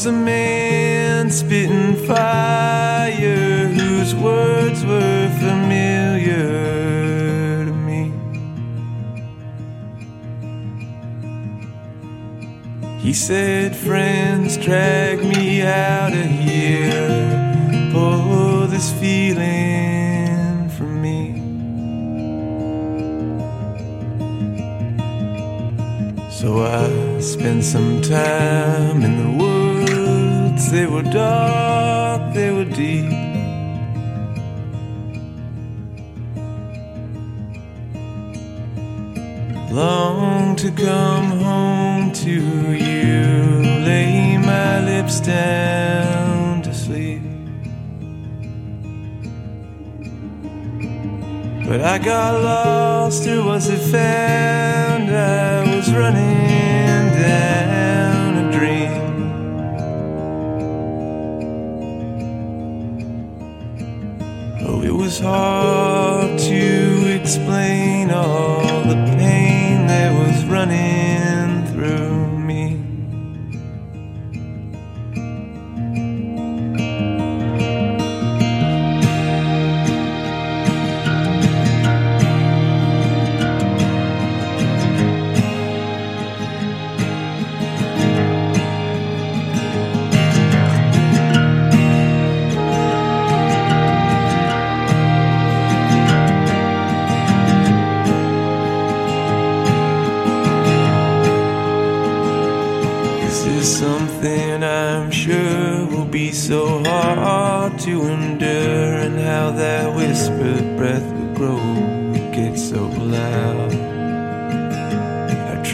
was a man spitting fire whose words were familiar to me. He said, Friends, drag me out of here, pull this feeling from me. So I spent some time deep. Long to come home to you, lay my lips down to sleep. But I got lost, or was it found? Was hard to explain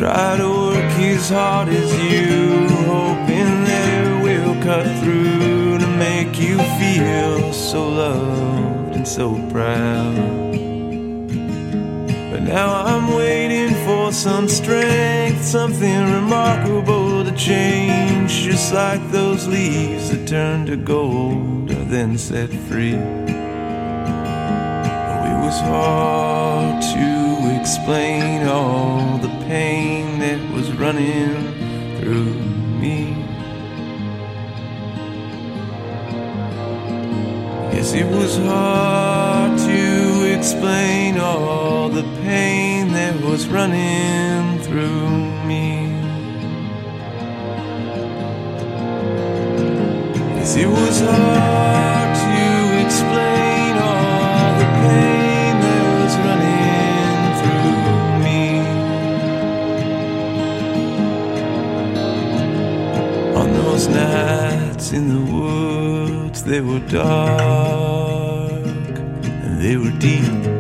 try to work as hard as you, hoping that it will cut through to make you feel so loved and so proud. But now I'm waiting for some strength, something remarkable to change, just like those leaves that turn to gold are then set free. Oh, it was hard to explain all the pain running through me. Yes, it was hard to explain all the pain that was running through me. Yes, it was hard they were dark and they were deep.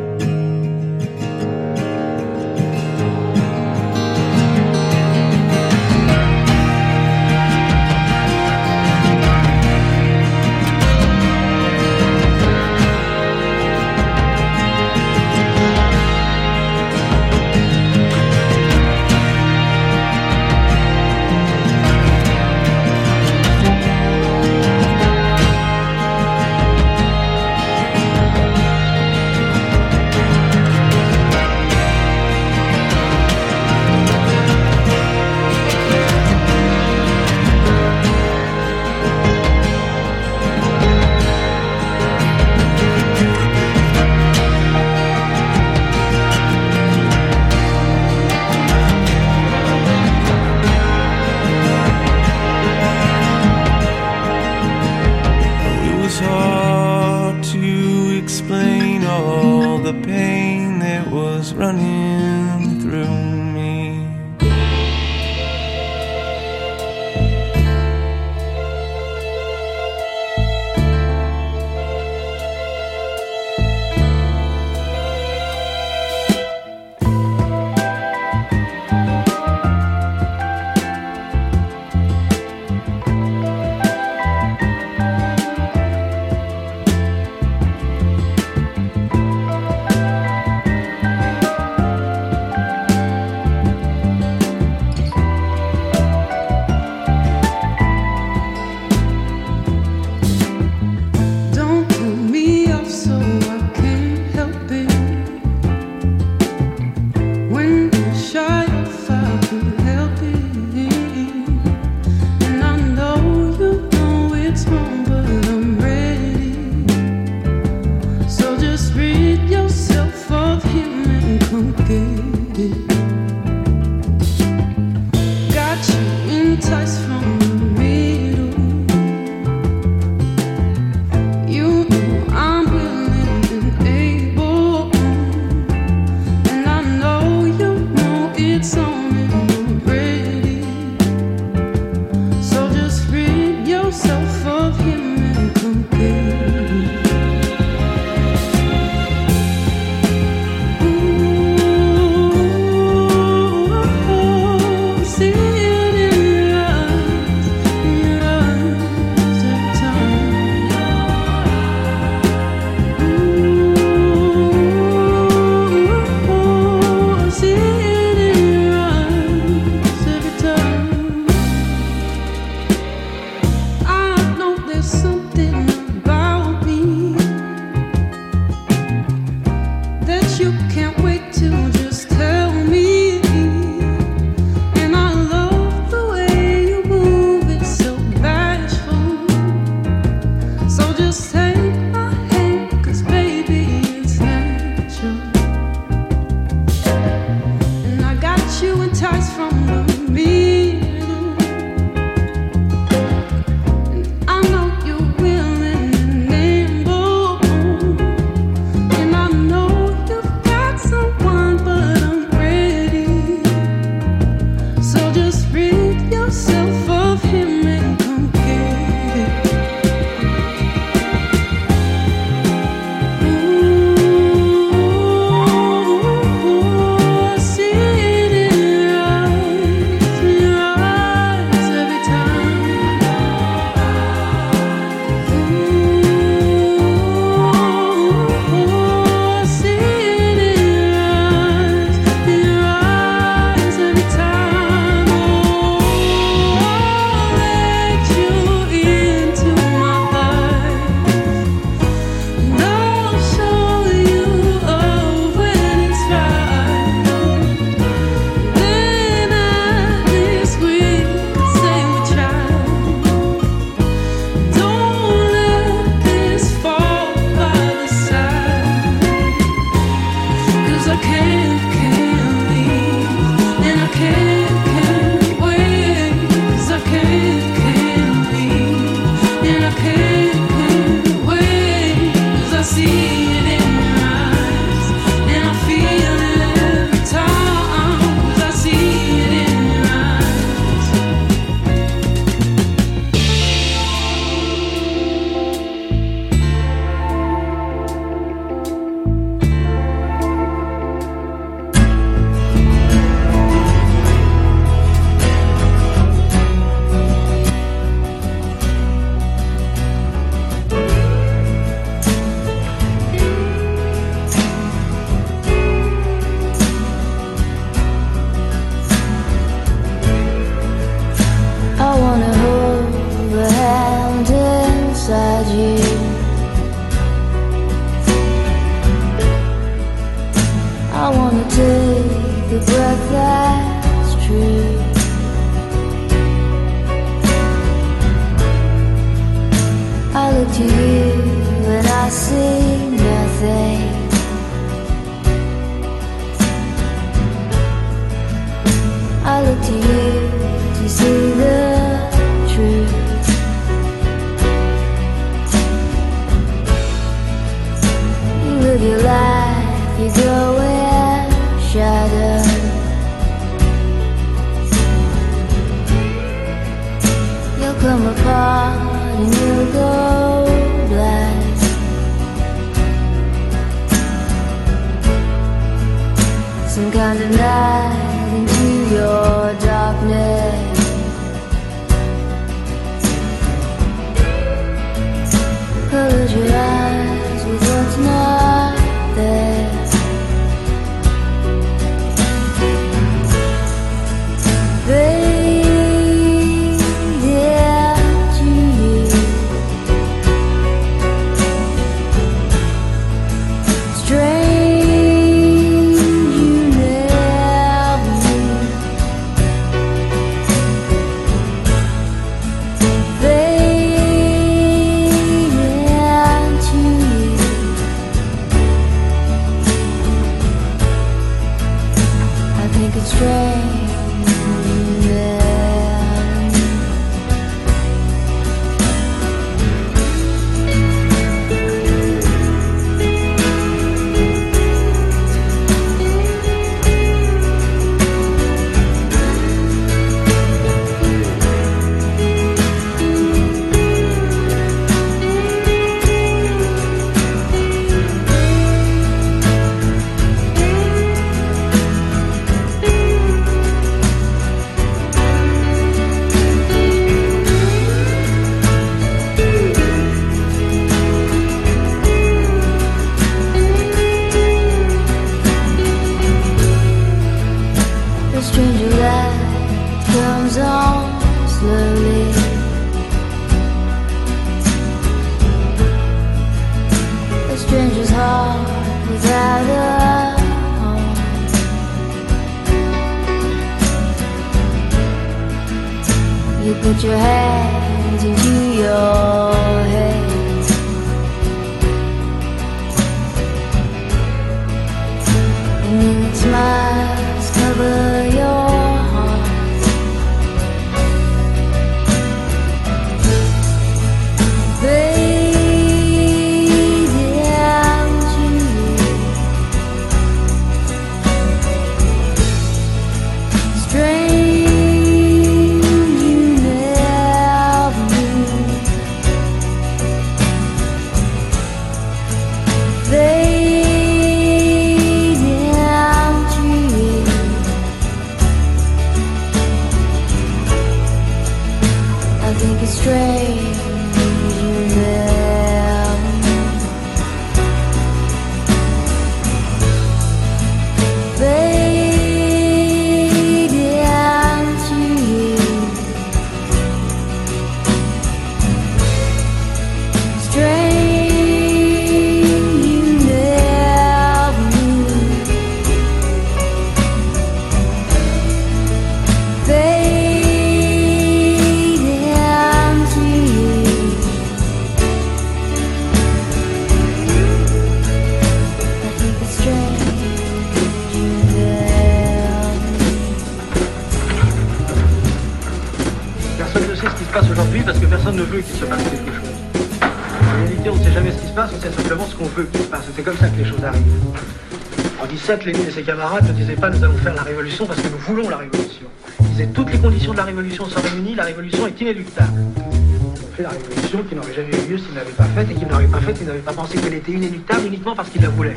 Lénine et ses camarades ne disaient pas nous allons faire la révolution parce que nous voulons la révolution. Ils disaient toutes les conditions de la révolution sont réunies, la révolution est inéluctable. Ils ont fait la révolution qui n'aurait jamais eu lieu s'ils n'avaient pas faite et qu'ils n'auraient pas faite, ils n'avaient pas pensé qu'elle était inéluctable uniquement parce qu'ils la voulaient.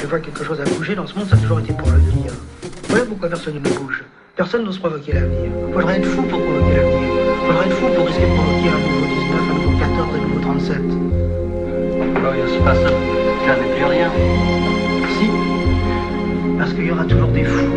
Je vois que quelque chose a bougé dans ce monde, ça a toujours été pour le dire. Voilà pourquoi personne ne bouge. Personne n'ose provoquer l'avenir. Faudrait être fou pour provoquer l'avenir. Faudrait être fou pour risquer de provoquer un nouveau 19, un nouveau 14, un nouveau 37. Oh, toujours des fous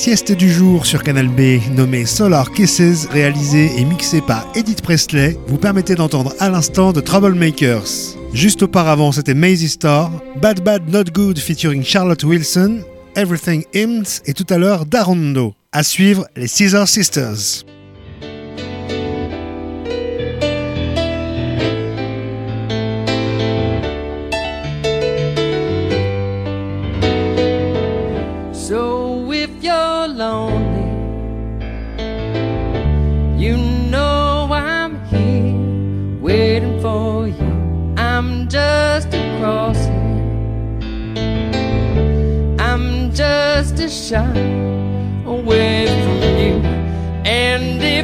sieste du jour sur Canal B, nommée Solar Kisses, réalisée et mixée par Edith Presley, vous permettait d'entendre à l'instant de Troublemakers. Juste auparavant, c'était Maisie Star, Bad Bad Not Good featuring Charlotte Wilson, Everything Hymns et tout à l'heure Darondo. À suivre, les Caesar Sisters. And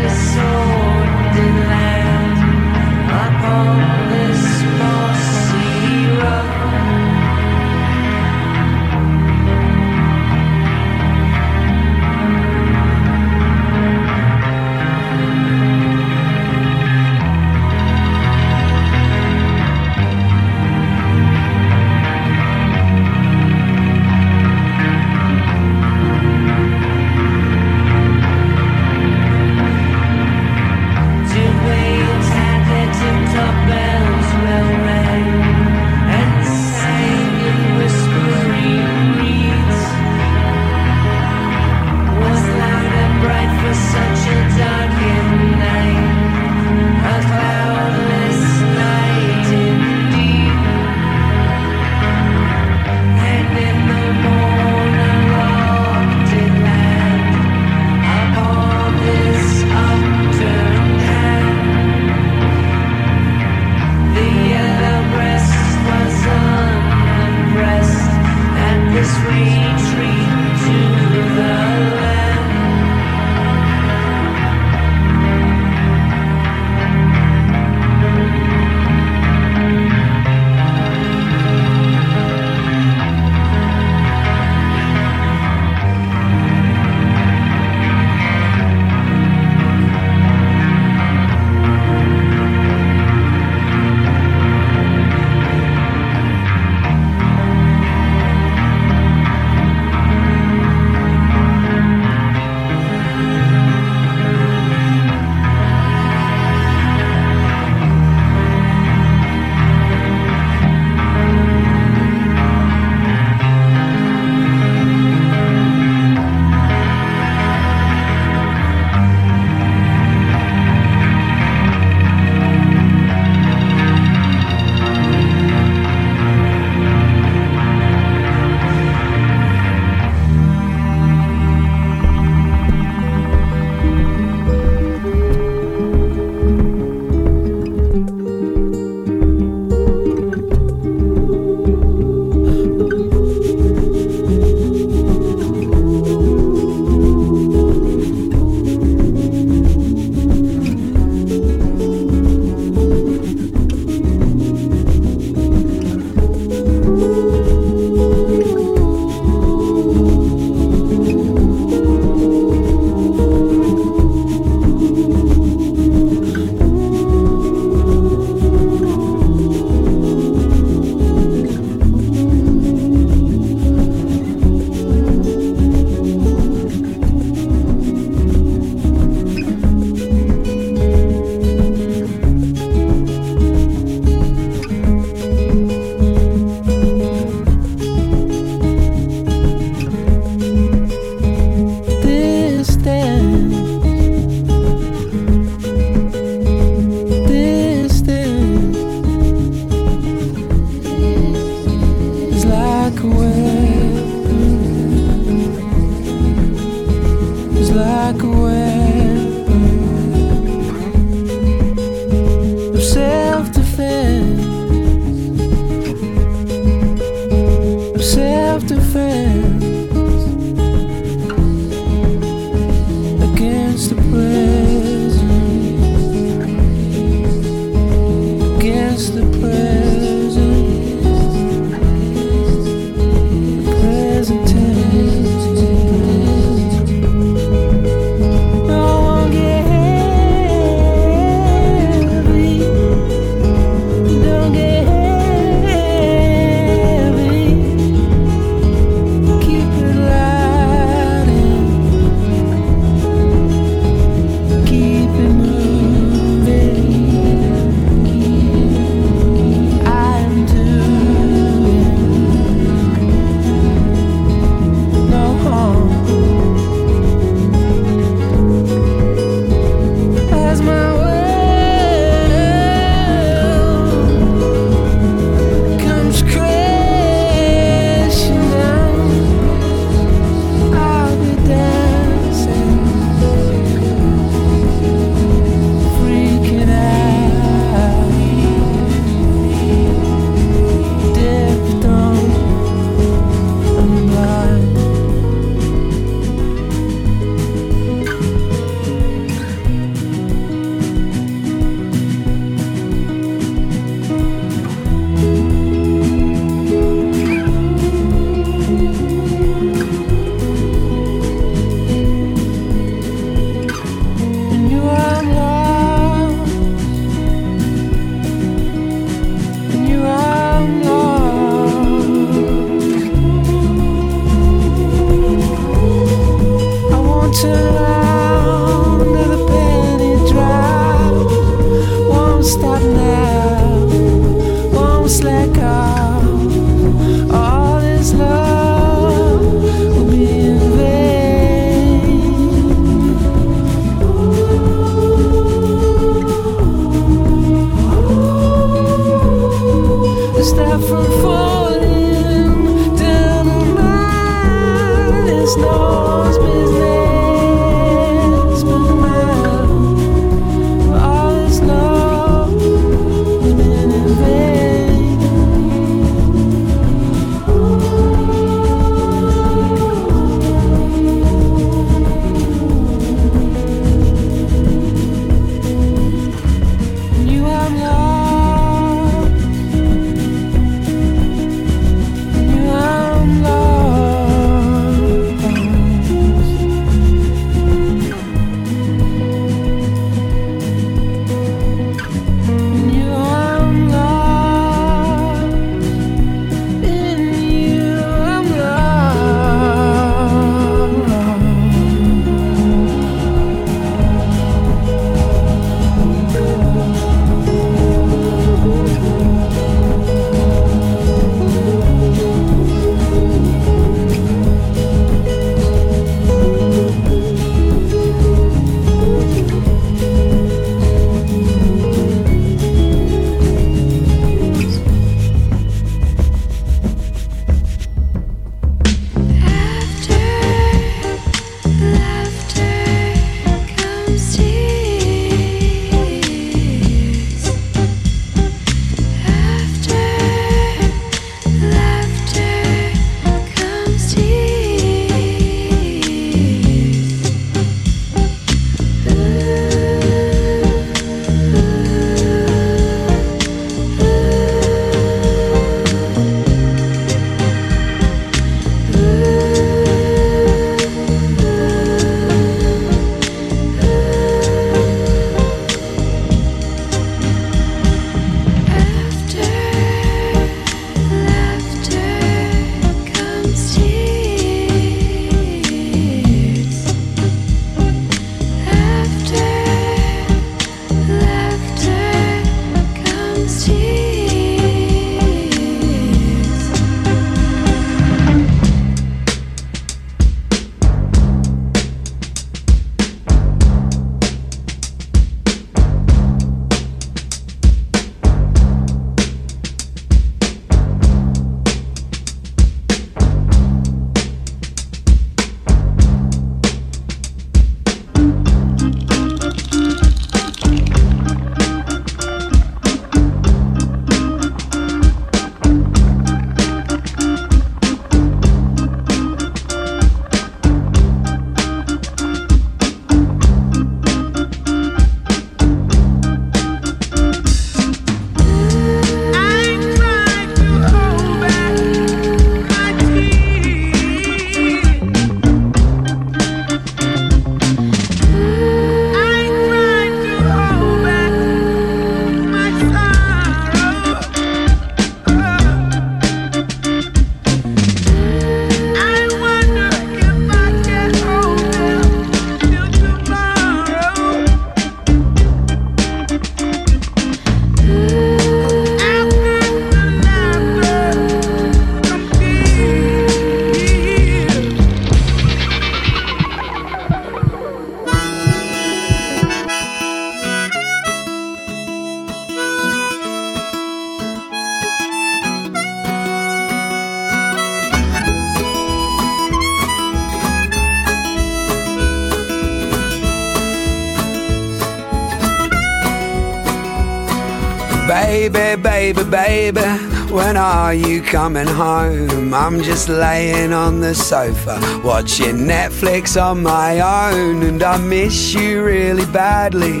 Baby, baby, baby, when are you coming home? I'm just laying on the sofa, watching Netflix on my own, and I miss you really badly.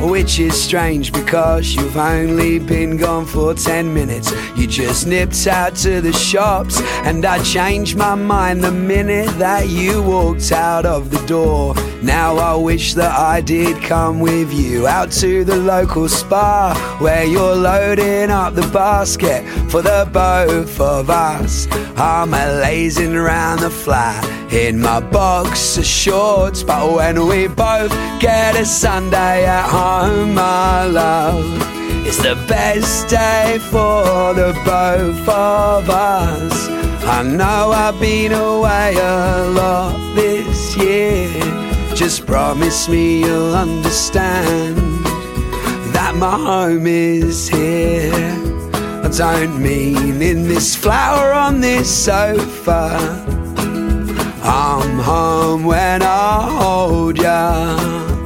Which is strange because you've only been gone for 10 minutes. You just nipped out to the shops, and I changed my mind the minute that you walked out of the door. Now I wish that I did come with you out to the local spa where you're loading up the basket for the both of us. I'm a lazing around the flat in my boxer shorts, but when we both get a Sunday at home, my love. It's the best day for the both of us. I know I've been away a lot this year. Just promise me you'll understand that my home is here. I don't mean in this flower on this sofa. I'm home when I hold ya.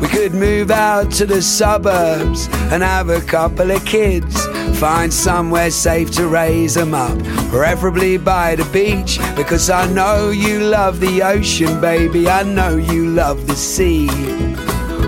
We could move out to the suburbs and have a couple of kids. Find somewhere safe to raise them up, preferably by the beach. Because I know you love the ocean, baby. I know you love the sea.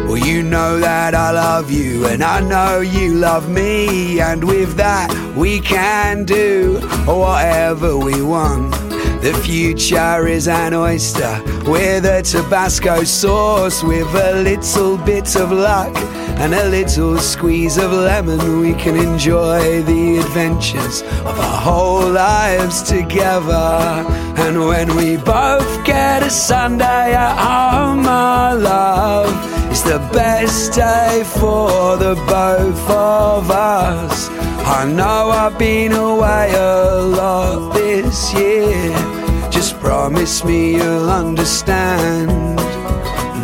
Well, you know that I love you, and I know you love me. And with that, we can do whatever we want. The future is an oyster with a Tabasco sauce, with a little bit of luck and a little squeeze of lemon. We can enjoy the adventures of our whole lives together. And when we both get a Sunday at home, my love, it's the best day for the both of us. I know I've been away a lot this year. Just promise me you'll understand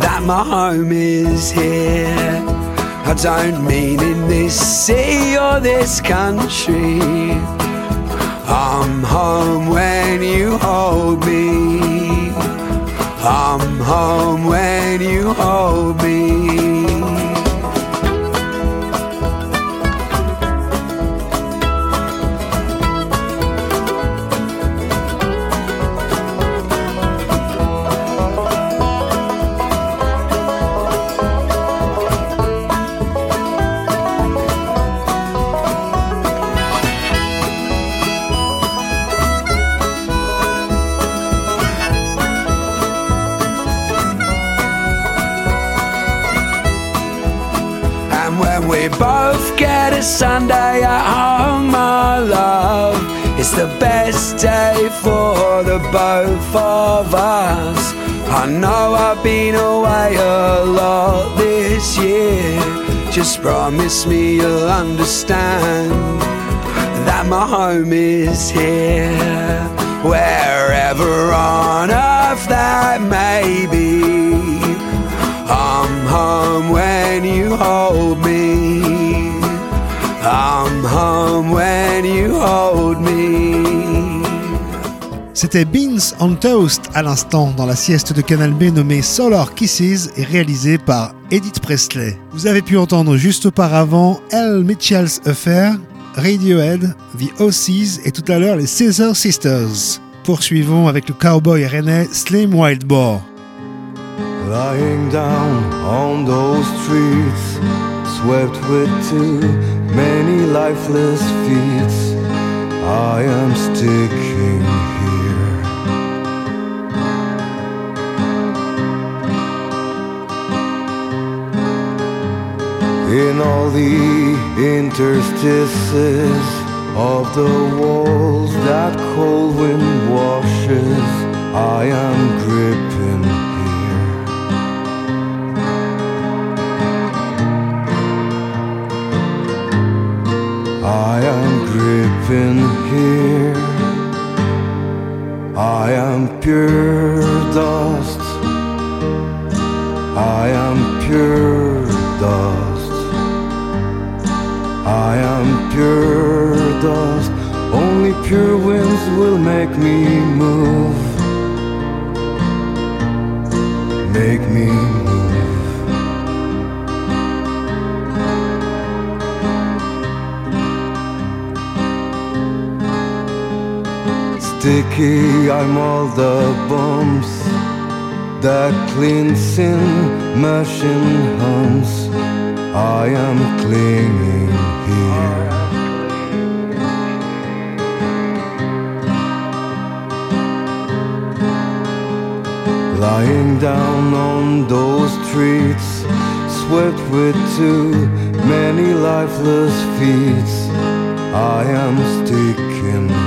that my home is here. I don't mean in this city or this country. I'm home when you hold me. I'm home when you hold me. We both get a Sunday at home, my love, it's the best day for the both of us. I know I've been away a lot this year. Just promise me you'll understand that my home is here. Wherever on earth that may be. I'm home when you hold me. I'm home when you hold me. C'était Beans on Toast à l'instant dans la sieste de Canal B nommée Solar Kisses et réalisée par Edith Presley. Vous avez pu entendre juste auparavant L. Mitchell's Affair, Radiohead, The Ossies et tout à l'heure les Scissor Sisters. Poursuivons avec le cowboy rennais Slim Wild Boar. Lying down on those streets, swept with too many lifeless feet, I am sticking here. In all the interstices of the walls that cold wind washes, I am gripping I am gripping here. I am pure dust. I am pure dust. I am pure dust. Only pure winds will make me move. Make me sticky, I'm all the bumps that clean sin machine hums. I am clinging here. Lying down on those streets, swept with too many lifeless feet. I am sticking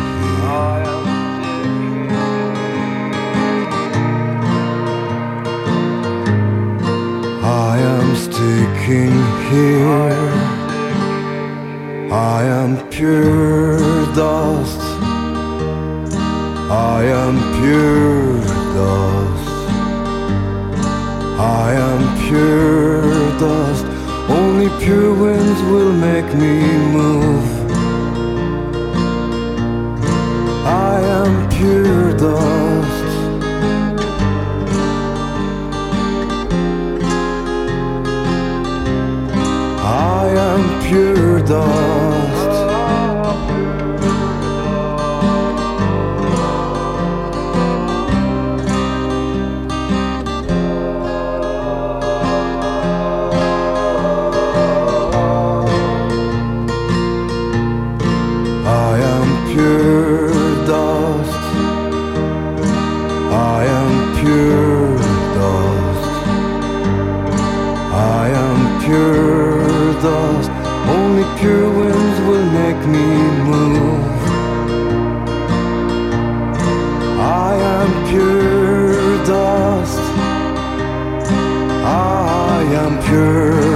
here. I am pure dust. I am pure dust. I am pure dust. Only pure winds will make me move. I am pure dust. Pure am pure dust. I am pure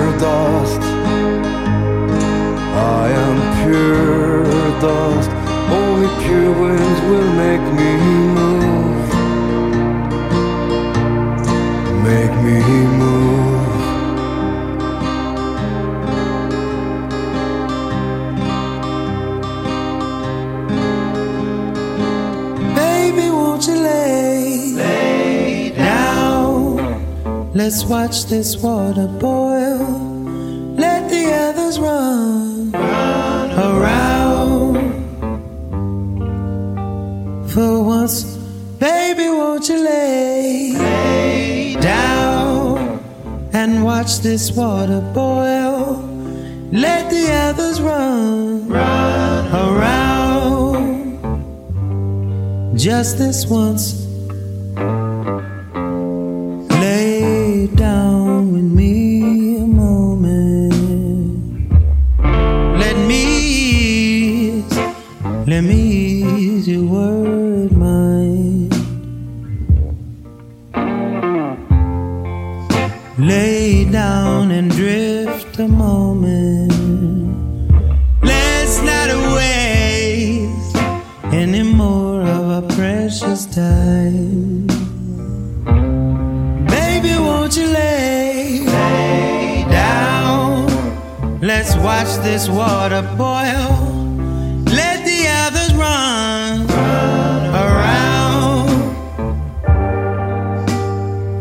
Let's watch this water boil. Let the others run, run around. For once, baby, won't you lay, lay down and watch this water boil? Let the others run, run around just this once.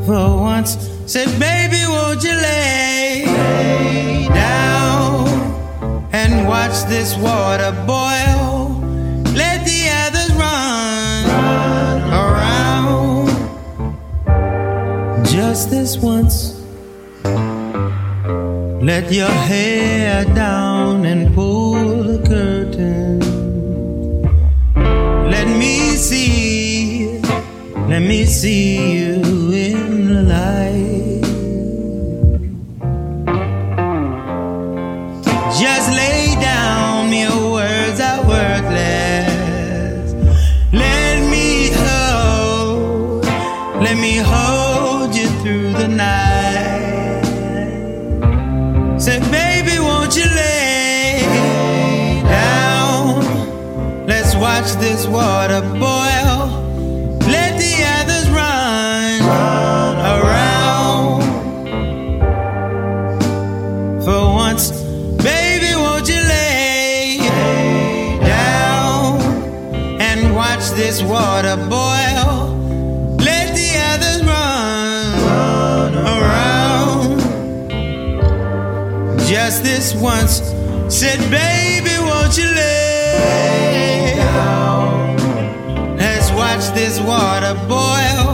For once, said, baby, won't you lay, down and watch this water boil? Let the others run around. Just this once. Let your hair down and pull the curtain. Let me see, let me see you water boil. Oh. Let the others run, around. For once, baby, won't you lay down and watch this water boil? Oh. Let the others run, around. Just this once, said, baby, won't you lay? Watch this water boil.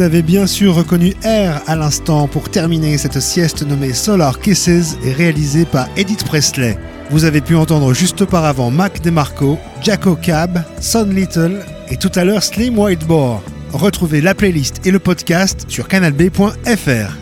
Vous avez bien sûr reconnu Air à l'instant pour terminer cette sieste nommée Solar Kisses et réalisée par Edith Presley. Vous avez pu entendre juste auparavant Mac DeMarco, Jacko Cab, Son Little et tout à l'heure Slim Whiteboard. Retrouvez la playlist et le podcast sur canalb.fr.